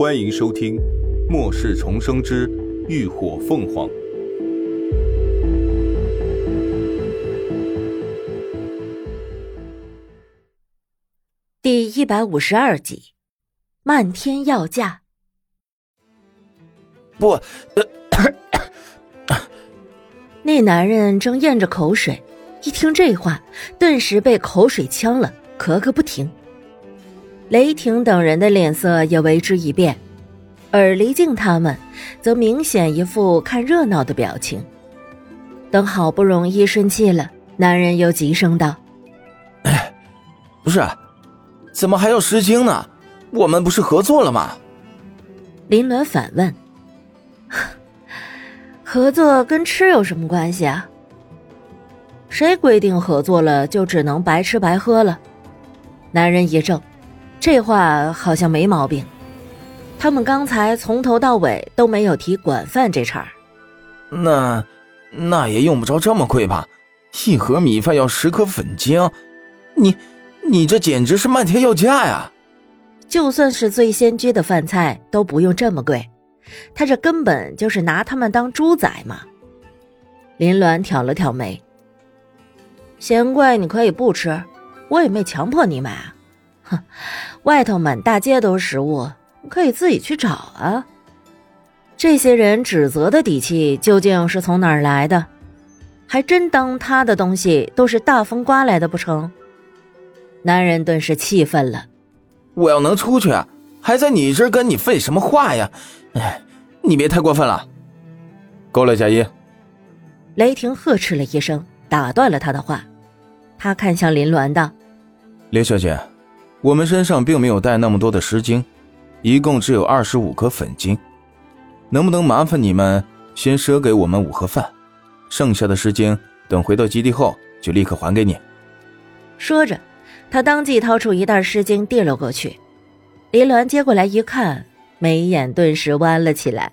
欢迎收听《末世重生之浴火凤凰》第一百五十二集，《漫天要价》。不，那男人正咽着口水，一听这话，顿时被口水呛了，咳个不停。雷霆等人的脸色也为之一变，而黎静他们则明显一副看热闹的表情。等好不容易顺气了，男人又急声道：“哎，不是，怎么还要十斤呢？我们不是合作了吗？”林鸾反问：“合作跟吃有什么关系啊？谁规定合作了就只能白吃白喝了？”男人一怔。这话好像没毛病，他们刚才从头到尾都没有提管饭这茬儿。那，那也用不着这么贵吧？一盒米饭要十颗粉晶，你，你这简直是漫天要价呀！就算是最先居的饭菜都不用这么贵，他这根本就是拿他们当猪宰嘛！林鸾挑了挑眉，嫌贵你可以不吃，我也没强迫你买啊。哼，外头满大街都是食物，可以自己去找啊。这些人指责的底气究竟是从哪儿来的？还真当他的东西都是大风刮来的不成？男人顿时气愤了。我要能出去，还在你这儿跟你废什么话呀？哎，你别太过分了。够了，贾一。雷霆呵斥了一声，打断了他的话。他看向林鸾道：“林小姐。”我们身上并没有带那么多的石精，一共只有二十五颗粉晶，能不能麻烦你们先赊给我们五盒饭，剩下的石精等回到基地后就立刻还给你。说着，他当即掏出一袋石精递了过去。林鸾接过来一看，眉眼顿时弯了起来。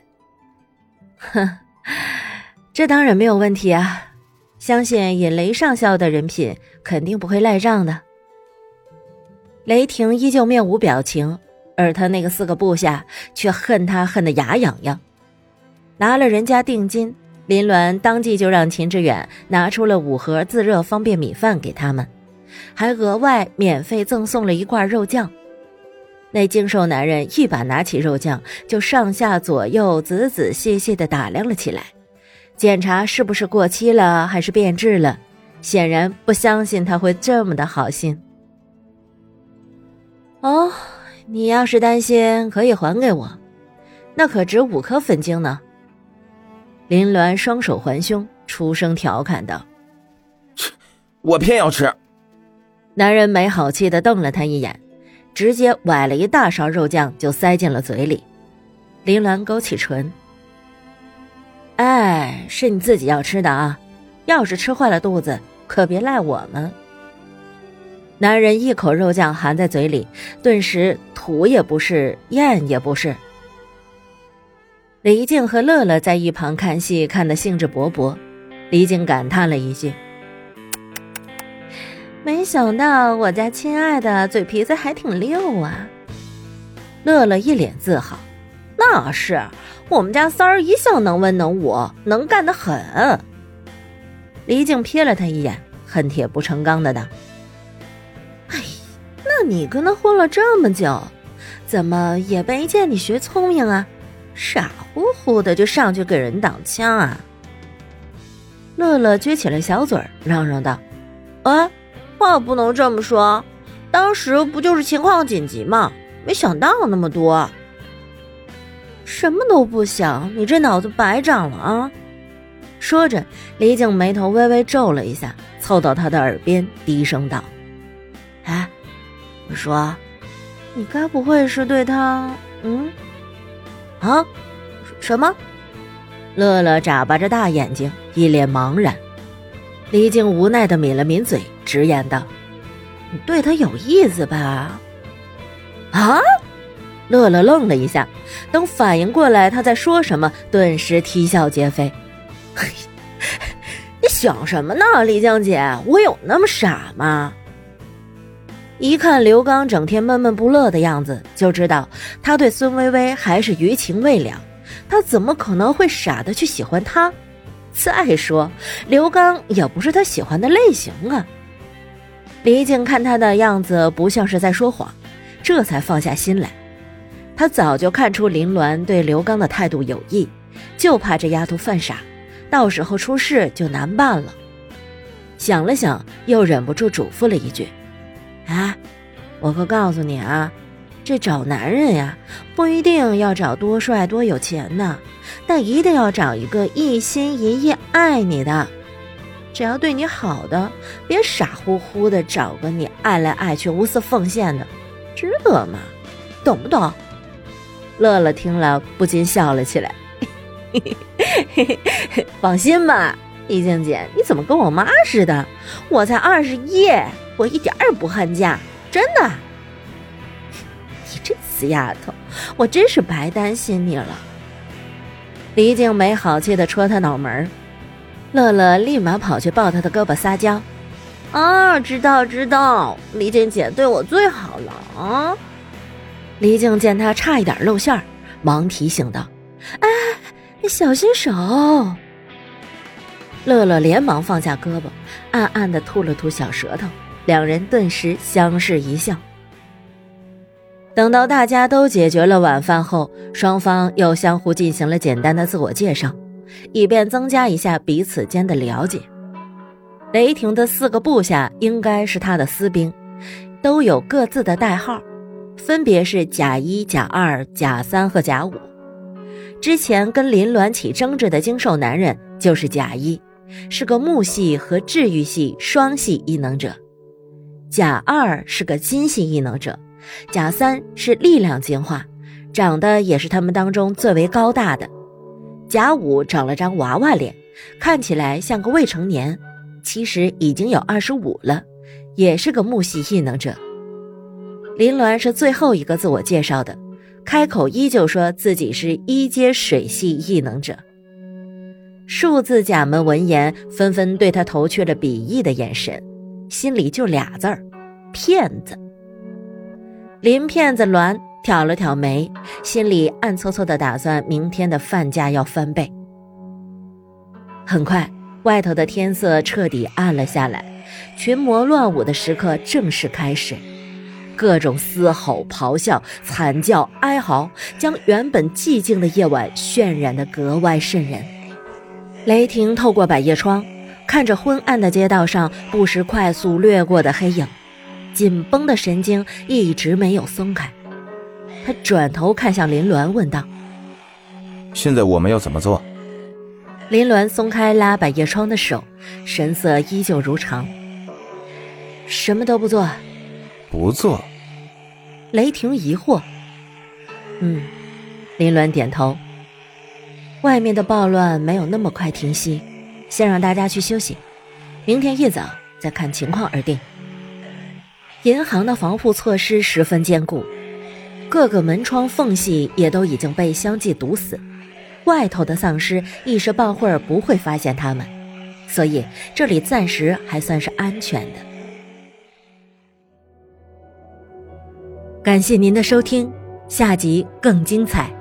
哼，这当然没有问题啊！相信以雷上校的人品，肯定不会赖账的。雷霆依旧面无表情，而他那个四个部下却恨他恨得牙痒痒。拿了人家定金，林鸾当即就让秦志远拿出了五盒自热方便米饭给他们，还额外免费赠送了一罐肉酱。那精瘦男人一把拿起肉酱，就上下左右仔仔细细地打量了起来，检查是不是过期了还是变质了，显然不相信他会这么的好心。哦，你要是担心，可以还给我，那可值五颗粉晶呢。林鸾双手环胸，出声调侃道：“切，我偏要吃。”男人没好气的瞪了他一眼，直接崴了一大勺肉酱就塞进了嘴里。林鸾勾起唇：“哎，是你自己要吃的啊，要是吃坏了肚子，可别赖我们。”男人一口肉酱含在嘴里，顿时吐也不是，咽也不是。李静和乐乐在一旁看戏，看得兴致勃勃。李静感叹了一句：“没想到我家亲爱的嘴皮子还挺溜啊。”乐乐一脸自豪：“那是我们家三儿一向能文能武，能干得很。”李静瞥了他一眼，恨铁不成钢的道。你跟他混了这么久，怎么也没见你学聪明啊？傻乎乎的就上去给人挡枪啊！乐乐撅起了小嘴，嚷嚷道：“哎，话不能这么说，当时不就是情况紧急吗？没想到那么多，什么都不想，你这脑子白长了啊！”说着，李景眉头微微皱了一下，凑到他的耳边低声道：“。”说：“你该不会是对他……嗯，啊，什么？”乐乐眨巴着大眼睛，一脸茫然。李靖无奈的抿了抿嘴，直言道：“你对他有意思吧？”啊！乐乐愣了一下，等反应过来他在说什么，顿时啼笑皆非：“你想什么呢，李江姐？我有那么傻吗？”一看刘刚整天闷闷不乐的样子，就知道他对孙薇薇还是余情未了。他怎么可能会傻的去喜欢她？再说，刘刚也不是他喜欢的类型啊。李静看他的样子不像是在说谎，这才放下心来。他早就看出林鸾对刘刚的态度有意，就怕这丫头犯傻，到时候出事就难办了。想了想，又忍不住嘱咐了一句：“啊，我可告诉你啊，这找男人呀，不一定要找多帅多有钱的，但一定要找一个一心一意爱你的。只要对你好的，别傻乎乎的找个你爱来爱去、无私奉献的，值得吗？懂不懂？”乐乐听了不禁笑了起来，放心吧。丽静姐，你怎么跟我妈似的？我才二十一，我一点也不恨嫁，真的。你这死丫头，我真是白担心你了。李静没好气的戳他脑门乐乐立马跑去抱他的胳膊撒娇：“啊，知道知道，李静姐对我最好了啊。”李静见他差一点露馅儿，忙提醒道：“哎，你小心手。”乐乐连忙放下胳膊，暗暗的吐了吐小舌头，两人顿时相视一笑。等到大家都解决了晚饭后，双方又相互进行了简单的自我介绍，以便增加一下彼此间的了解。雷霆的四个部下应该是他的私兵，都有各自的代号，分别是甲一、甲二、甲三和甲五。之前跟林鸾起争执的精瘦男人就是甲一。是个木系和治愈系双系异能者，甲二是个金系异能者，甲三是力量进化，长得也是他们当中最为高大的，甲五长了张娃娃脸，看起来像个未成年，其实已经有二十五了，也是个木系异能者。林鸾是最后一个自我介绍的，开口依旧说自己是一阶水系异能者。数字甲们闻言，纷纷对他投去了鄙夷的眼神，心里就俩字儿：骗子。林骗子栾挑了挑眉，心里暗搓搓的打算明天的饭价要翻倍。很快，外头的天色彻底暗了下来，群魔乱舞的时刻正式开始，各种嘶吼、咆哮、惨叫、哀嚎，将原本寂静的夜晚渲染得格外瘆人。雷霆透过百叶窗，看着昏暗的街道上不时快速掠过的黑影，紧绷的神经一直没有松开。他转头看向林鸾，问道：“现在我们要怎么做？”林鸾松开拉百叶窗的手，神色依旧如常：“什么都不做。”“不做。”雷霆疑惑。“嗯。”林鸾点头。外面的暴乱没有那么快停息，先让大家去休息，明天一早再看情况而定。银行的防护措施十分坚固，各个门窗缝隙也都已经被相继堵死，外头的丧尸一时半会儿不会发现他们，所以这里暂时还算是安全的。感谢您的收听，下集更精彩。